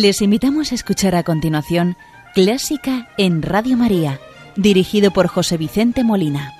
Les invitamos a escuchar a continuación Clásica en Radio María, dirigido por José Vicente Molina.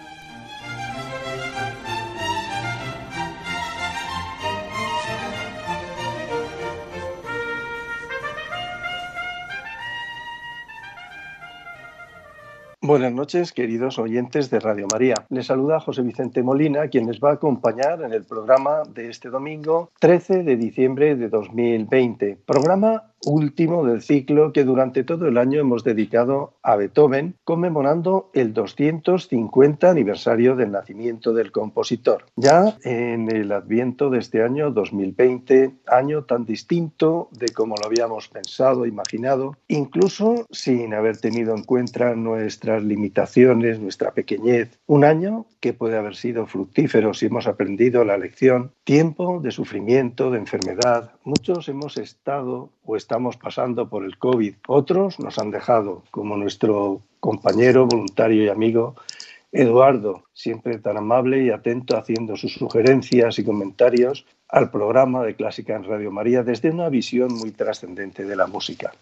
Buenas noches, queridos oyentes de Radio María. Les saluda José Vicente Molina, quien les va a acompañar en el programa de este domingo 13 de diciembre de 2020. Programa último del ciclo que durante todo el año hemos dedicado a Beethoven, conmemorando el 250 aniversario del nacimiento del compositor. Ya en el adviento de este año 2020, año tan distinto de como lo habíamos pensado, imaginado, incluso sin haber tenido en cuenta nuestras limitaciones, nuestra pequeñez, un año que puede haber sido fructífero si hemos aprendido la lección, tiempo de sufrimiento, de enfermedad. Muchos hemos estado o estamos pasando por el COVID, otros nos han dejado, como nuestro compañero, voluntario y amigo Eduardo, siempre tan amable y atento haciendo sus sugerencias y comentarios al programa de Clásica en Radio María desde una visión muy trascendente de la música.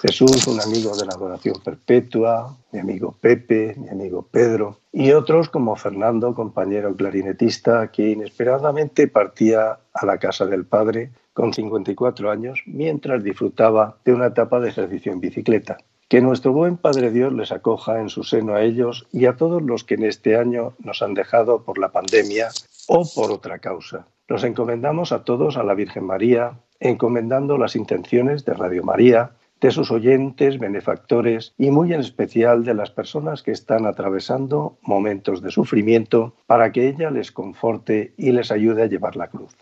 Jesús, un amigo de la adoración perpetua, mi amigo Pepe, mi amigo Pedro, y otros como Fernando, compañero clarinetista, que inesperadamente partía a la casa del Padre con 54 años mientras disfrutaba de una etapa de ejercicio en bicicleta. Que nuestro buen Padre Dios les acoja en su seno a ellos y a todos los que en este año nos han dejado por la pandemia o por otra causa. Los encomendamos a todos a la Virgen María, encomendando las intenciones de Radio María, de sus oyentes, benefactores y muy en especial de las personas que están atravesando momentos de sufrimiento para que ella les conforte y les ayude a llevar la cruz.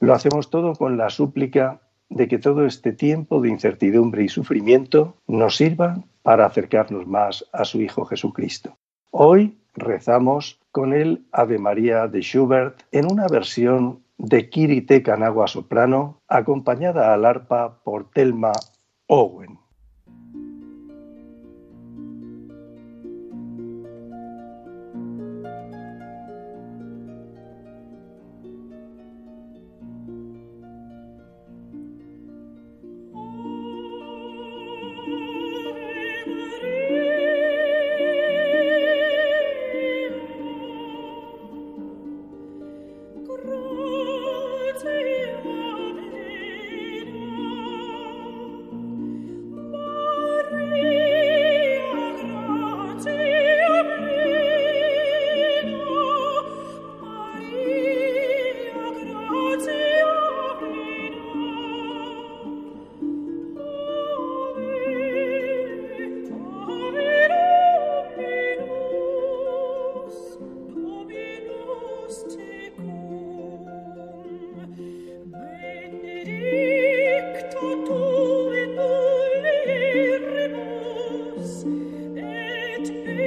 Lo hacemos todo con la súplica de que todo este tiempo de incertidumbre y sufrimiento nos sirva para acercarnos más a su Hijo Jesucristo. Hoy rezamos con el Ave María de Schubert en una versión de Kirite Kanagua soprano, acompañada al arpa por Telma Owen. it.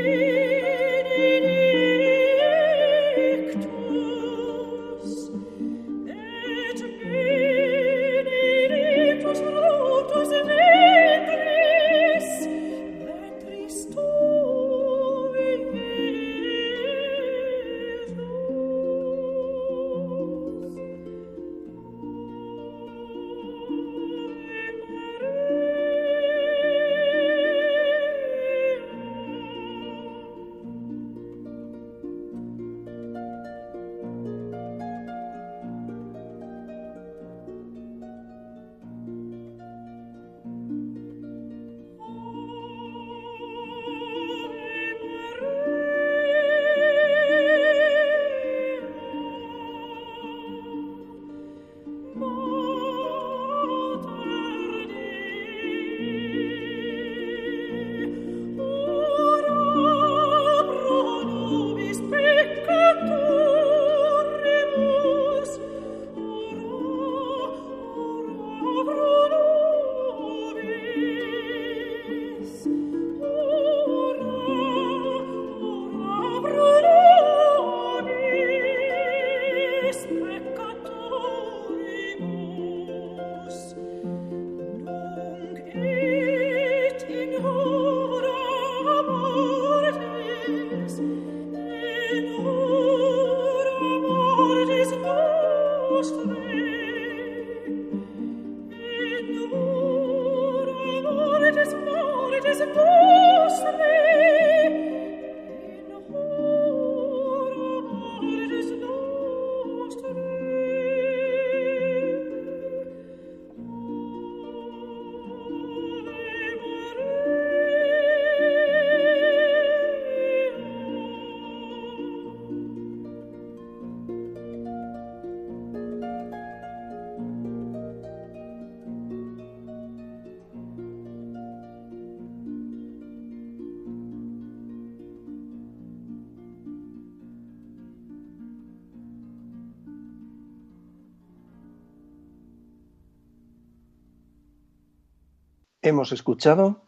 Hemos escuchado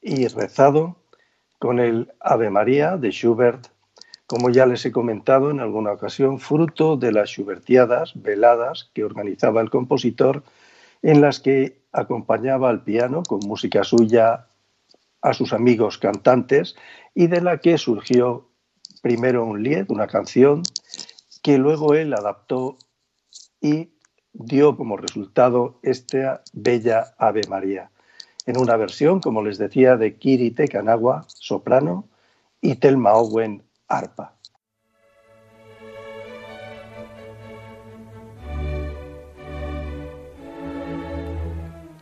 y rezado con el Ave María de Schubert, como ya les he comentado en alguna ocasión, fruto de las Schubertiadas, veladas que organizaba el compositor, en las que acompañaba al piano con música suya a sus amigos cantantes y de la que surgió primero un lied, una canción, que luego él adaptó y dio como resultado esta bella Ave María, en una versión, como les decía, de Kiri Tekanagua, soprano, y Telma Owen, arpa.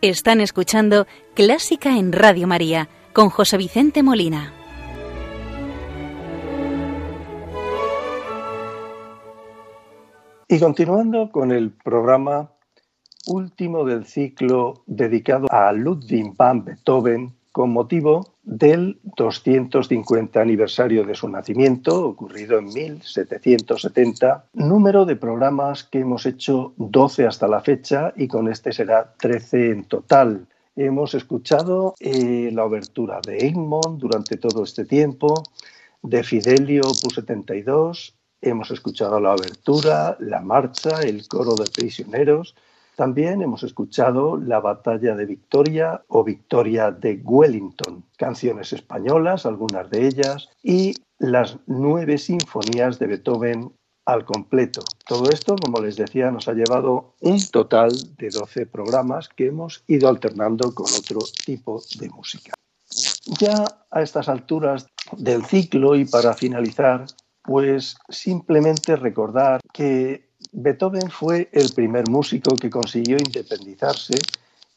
Están escuchando Clásica en Radio María con José Vicente Molina. Y continuando con el programa último del ciclo dedicado a Ludwig van Beethoven con motivo del 250 aniversario de su nacimiento, ocurrido en 1770, número de programas que hemos hecho 12 hasta la fecha y con este será 13 en total. Hemos escuchado eh, la obertura de Egmont durante todo este tiempo, de Fidelio Opus 72, hemos escuchado la obertura, la marcha, el coro de prisioneros, también hemos escuchado La Batalla de Victoria o Victoria de Wellington, canciones españolas, algunas de ellas, y las nueve sinfonías de Beethoven al completo. Todo esto, como les decía, nos ha llevado un total de 12 programas que hemos ido alternando con otro tipo de música. Ya a estas alturas del ciclo y para finalizar, pues simplemente recordar que Beethoven fue el primer músico que consiguió independizarse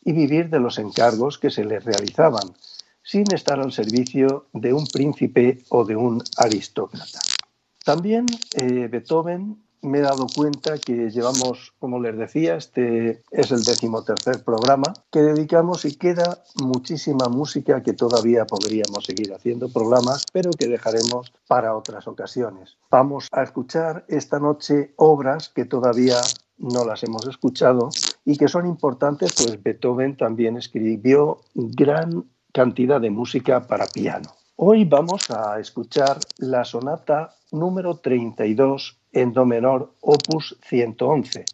y vivir de los encargos que se le realizaban, sin estar al servicio de un príncipe o de un aristócrata. También eh, Beethoven me he dado cuenta que llevamos, como les decía, este es el decimotercer programa que dedicamos y queda muchísima música que todavía podríamos seguir haciendo programas, pero que dejaremos para otras ocasiones. Vamos a escuchar esta noche obras que todavía no las hemos escuchado y que son importantes, pues Beethoven también escribió gran cantidad de música para piano. Hoy vamos a escuchar la sonata número 32 en do menor opus 111.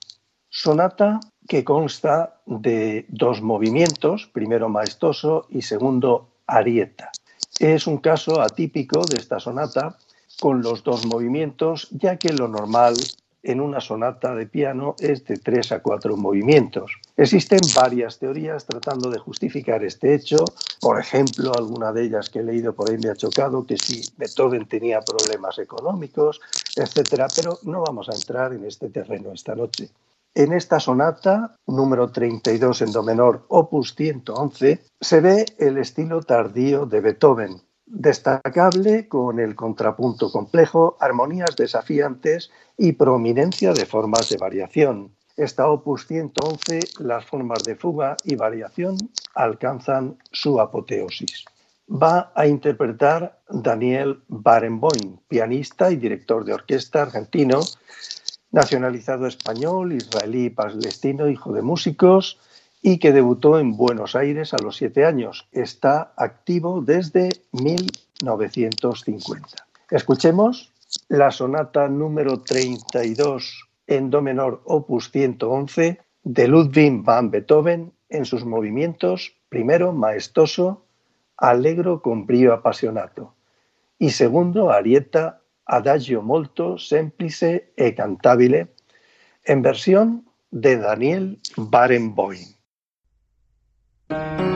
Sonata que consta de dos movimientos, primero maestoso y segundo arieta. Es un caso atípico de esta sonata con los dos movimientos, ya que lo normal en una sonata de piano es de tres a cuatro movimientos. Existen varias teorías tratando de justificar este hecho. Por ejemplo, alguna de ellas que he leído por ahí me ha chocado, que si Beethoven tenía problemas económicos, etcétera, pero no vamos a entrar en este terreno esta noche. En esta sonata, número 32 en do menor, opus 111, se ve el estilo tardío de Beethoven, destacable con el contrapunto complejo, armonías desafiantes y prominencia de formas de variación. Esta opus 111, las formas de fuga y variación alcanzan su apoteosis. Va a interpretar Daniel Barenboim, pianista y director de orquesta argentino, nacionalizado español, israelí palestino, hijo de músicos, y que debutó en Buenos Aires a los siete años. Está activo desde 1950. Escuchemos la sonata número 32 en do menor opus 111 de Ludwig van Beethoven en sus movimientos, primero maestoso, allegro con brío apasionato y segundo arieta adagio molto semplice e cantabile en versión de Daniel Barenboim. Thank you.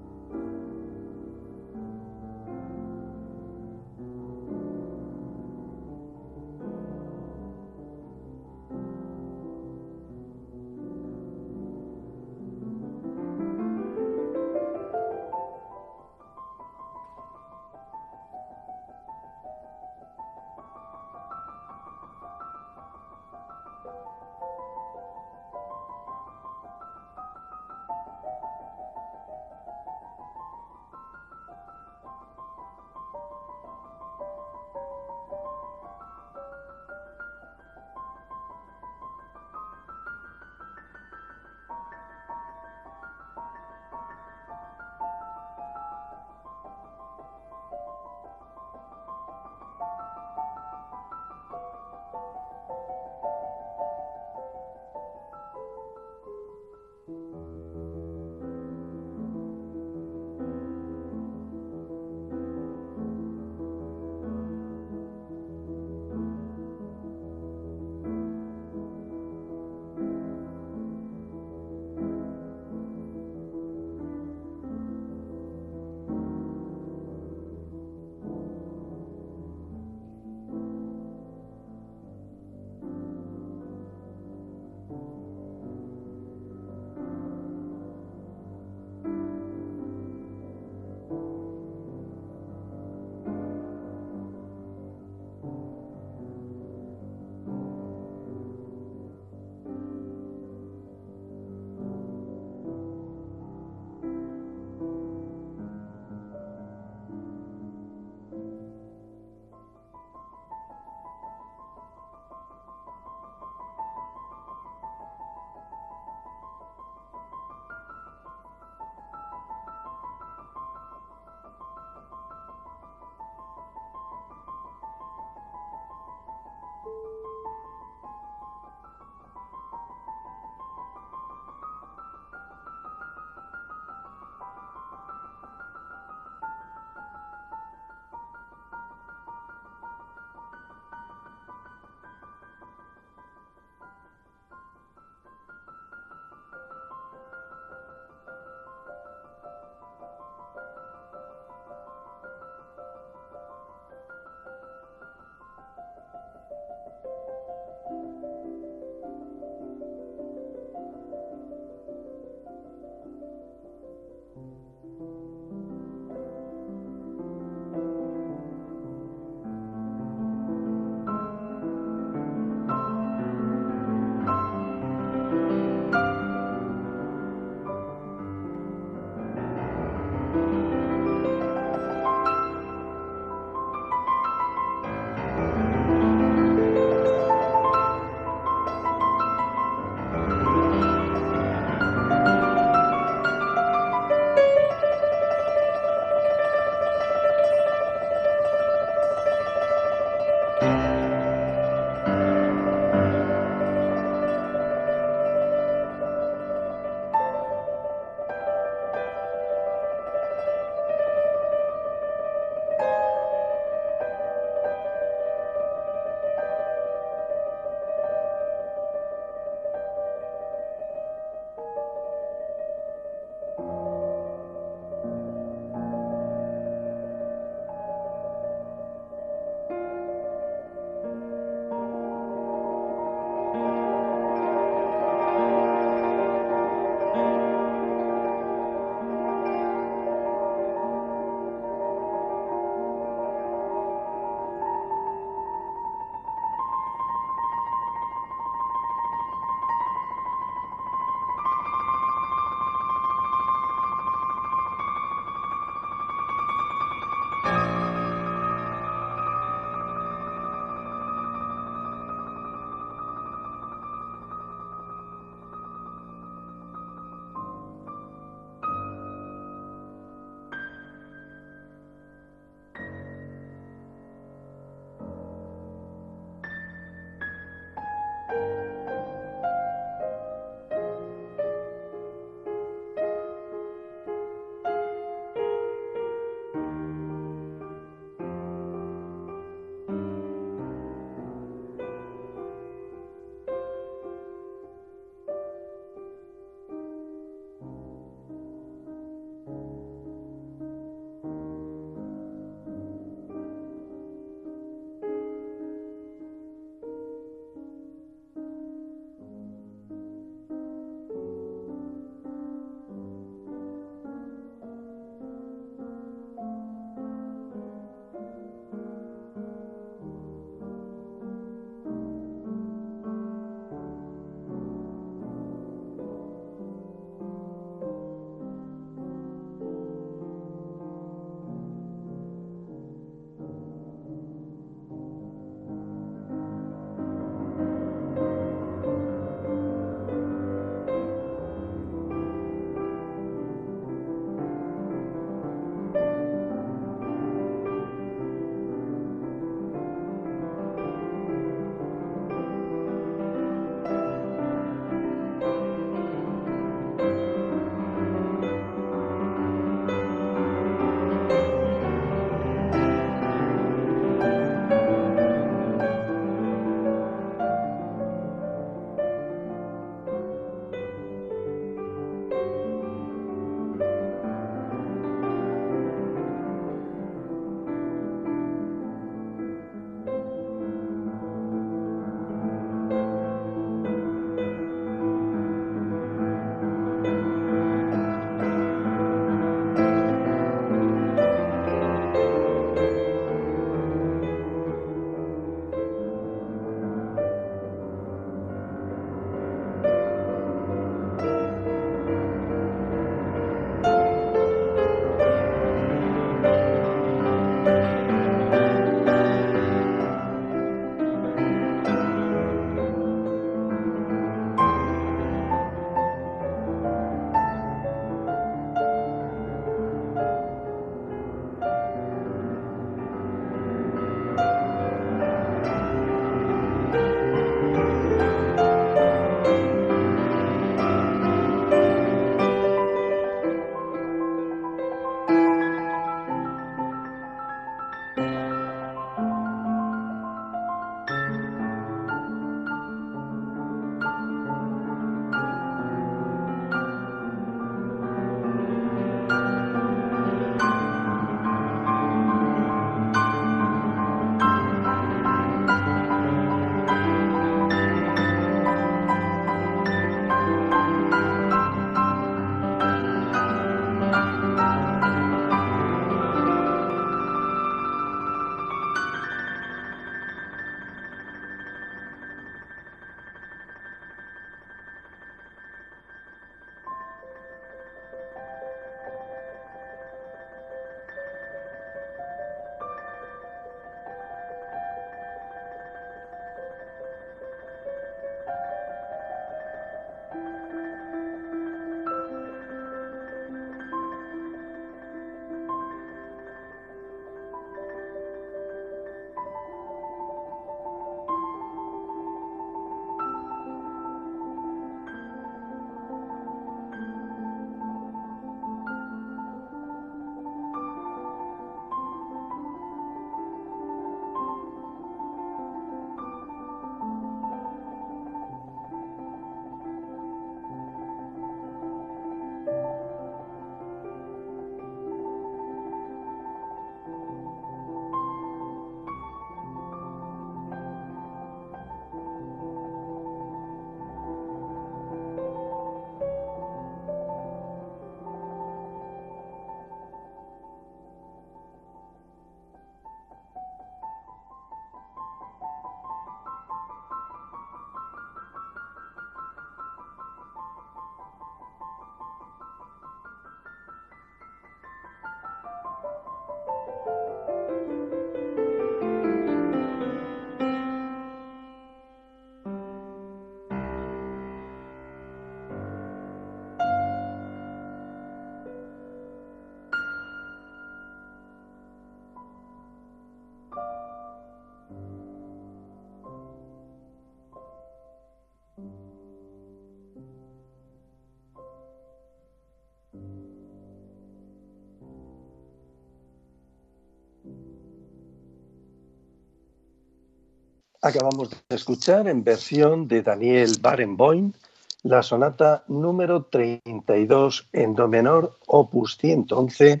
Acabamos de escuchar en versión de Daniel Barenboim la sonata número 32 en do menor, opus 111,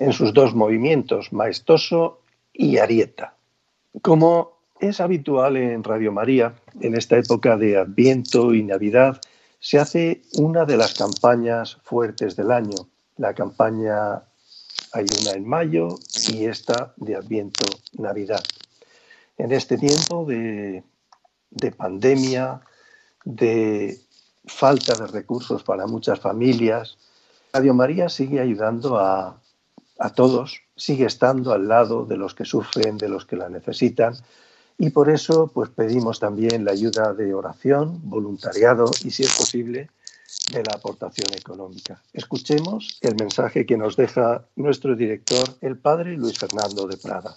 en sus dos movimientos, maestoso y arieta. Como es habitual en Radio María, en esta época de Adviento y Navidad, se hace una de las campañas fuertes del año. La campaña hay una en mayo y esta de Adviento Navidad. En este tiempo de, de pandemia, de falta de recursos para muchas familias, Radio María sigue ayudando a, a todos, sigue estando al lado de los que sufren, de los que la necesitan. Y por eso pues pedimos también la ayuda de oración, voluntariado y, si es posible, de la aportación económica. Escuchemos el mensaje que nos deja nuestro director, el padre Luis Fernando de Prada.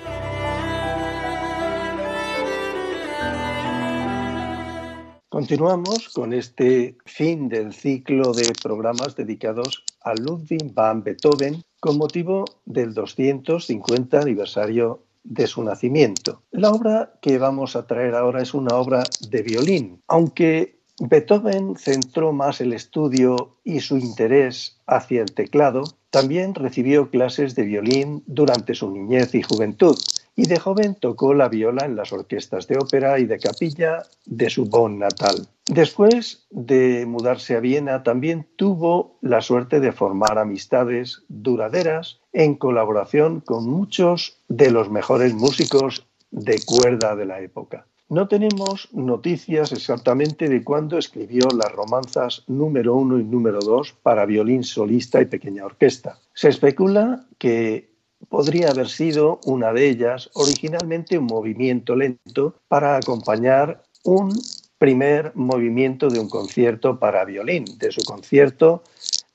Continuamos con este fin del ciclo de programas dedicados a Ludwig van Beethoven con motivo del 250 aniversario de su nacimiento. La obra que vamos a traer ahora es una obra de violín, aunque Beethoven centró más el estudio y su interés hacia el teclado, también recibió clases de violín durante su niñez y juventud y de joven tocó la viola en las orquestas de ópera y de capilla de su Bonn natal. Después de mudarse a Viena, también tuvo la suerte de formar amistades duraderas en colaboración con muchos de los mejores músicos de cuerda de la época. No tenemos noticias exactamente de cuándo escribió las romanzas número uno y número dos para violín solista y pequeña orquesta. Se especula que podría haber sido una de ellas originalmente un movimiento lento para acompañar un primer movimiento de un concierto para violín, de su concierto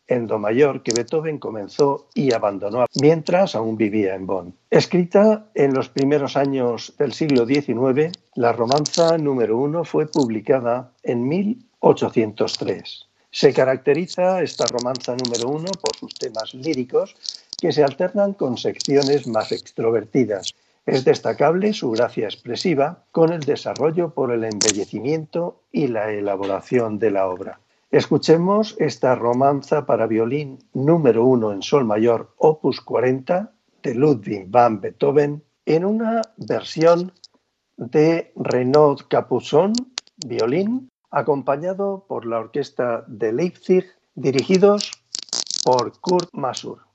en Do mayor que Beethoven comenzó y abandonó mientras aún vivía en Bonn. Escrita en los primeros años del siglo XIX, la romanza número uno fue publicada en 1803. Se caracteriza esta romanza número uno por sus temas líricos que se alternan con secciones más extrovertidas. Es destacable su gracia expresiva con el desarrollo por el embellecimiento y la elaboración de la obra. Escuchemos esta romanza para violín número uno en sol mayor, opus 40, de Ludwig van Beethoven, en una versión de Renaud Capuçon, violín, acompañado por la orquesta de Leipzig, dirigidos por Kurt Masur.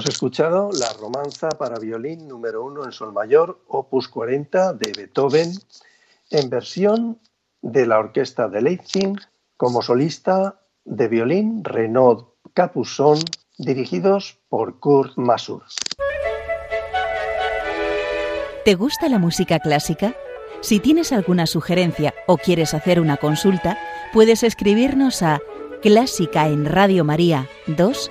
Hemos escuchado la romanza para violín número uno en sol mayor, opus 40 de Beethoven, en versión de la orquesta de Leipzig, como solista de violín Renaud Capuzón, dirigidos por Kurt Masur. ¿Te gusta la música clásica? Si tienes alguna sugerencia o quieres hacer una consulta, puedes escribirnos a clásica en Radio María 2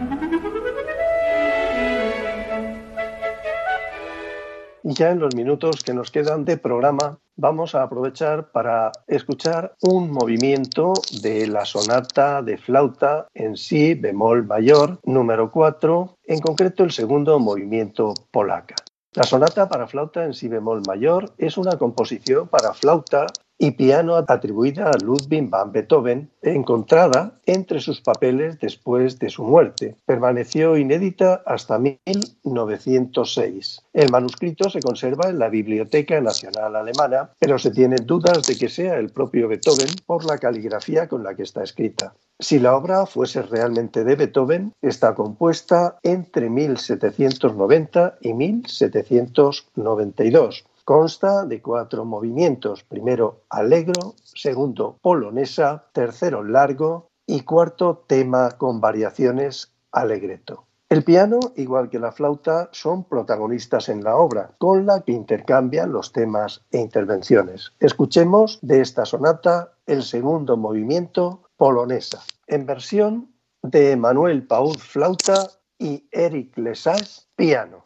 Ya en los minutos que nos quedan de programa vamos a aprovechar para escuchar un movimiento de la sonata de flauta en si bemol mayor número 4, en concreto el segundo movimiento polaca. La sonata para flauta en si bemol mayor es una composición para flauta y piano atribuida a Ludwig van Beethoven, encontrada entre sus papeles después de su muerte. Permaneció inédita hasta 1906. El manuscrito se conserva en la Biblioteca Nacional Alemana, pero se tienen dudas de que sea el propio Beethoven por la caligrafía con la que está escrita. Si la obra fuese realmente de Beethoven, está compuesta entre 1790 y 1792 Consta de cuatro movimientos, primero allegro, segundo polonesa, tercero largo y cuarto tema con variaciones alegreto. El piano, igual que la flauta, son protagonistas en la obra, con la que intercambian los temas e intervenciones. Escuchemos de esta sonata el segundo movimiento polonesa, en versión de Manuel Pauz flauta y Eric Lesage piano.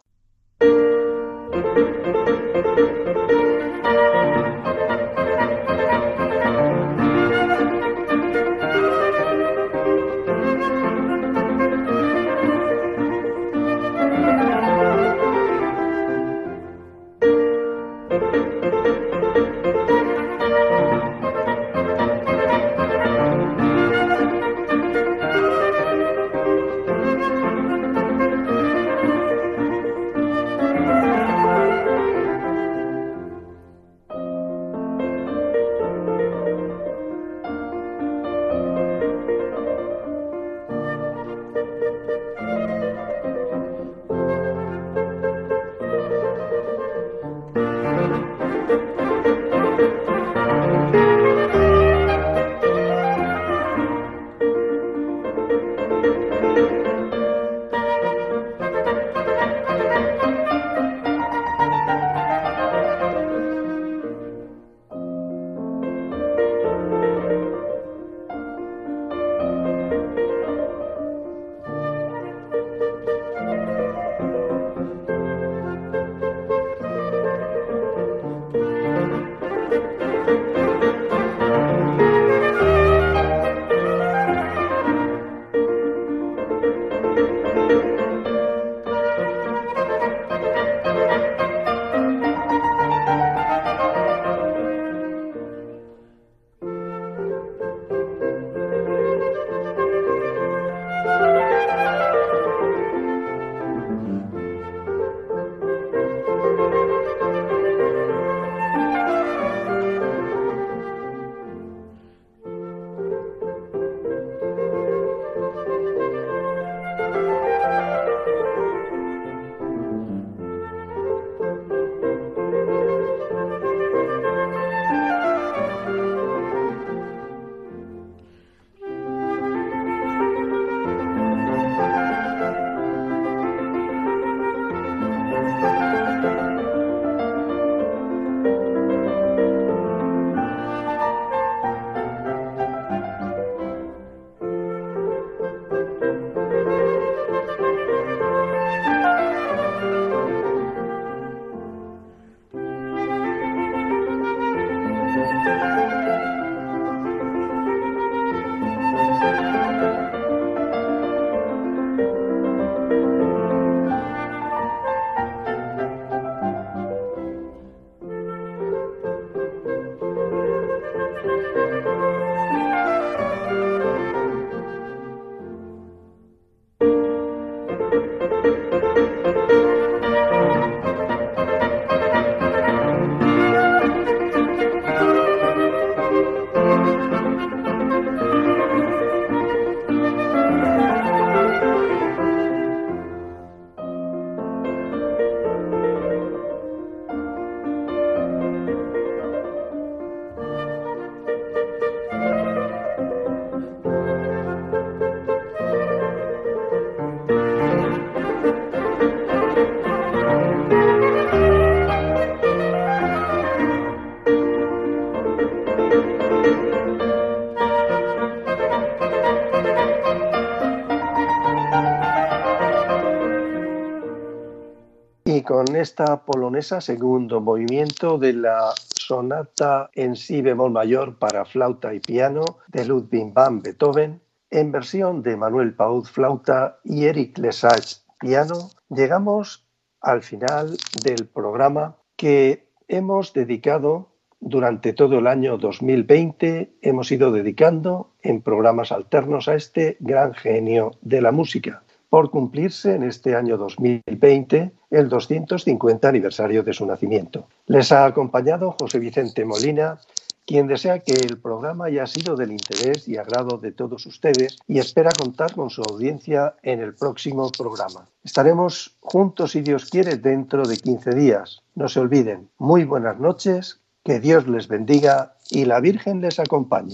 Esta polonesa segundo movimiento de la sonata en si bemol mayor para flauta y piano de Ludwig van Beethoven, en versión de Manuel Pauz flauta y Eric Lesage piano, llegamos al final del programa que hemos dedicado durante todo el año 2020, hemos ido dedicando en programas alternos a este gran genio de la música. Por cumplirse en este año 2020 el 250 aniversario de su nacimiento. Les ha acompañado José Vicente Molina, quien desea que el programa haya sido del interés y agrado de todos ustedes y espera contar con su audiencia en el próximo programa. Estaremos juntos, si Dios quiere, dentro de 15 días. No se olviden, muy buenas noches, que Dios les bendiga y la Virgen les acompañe.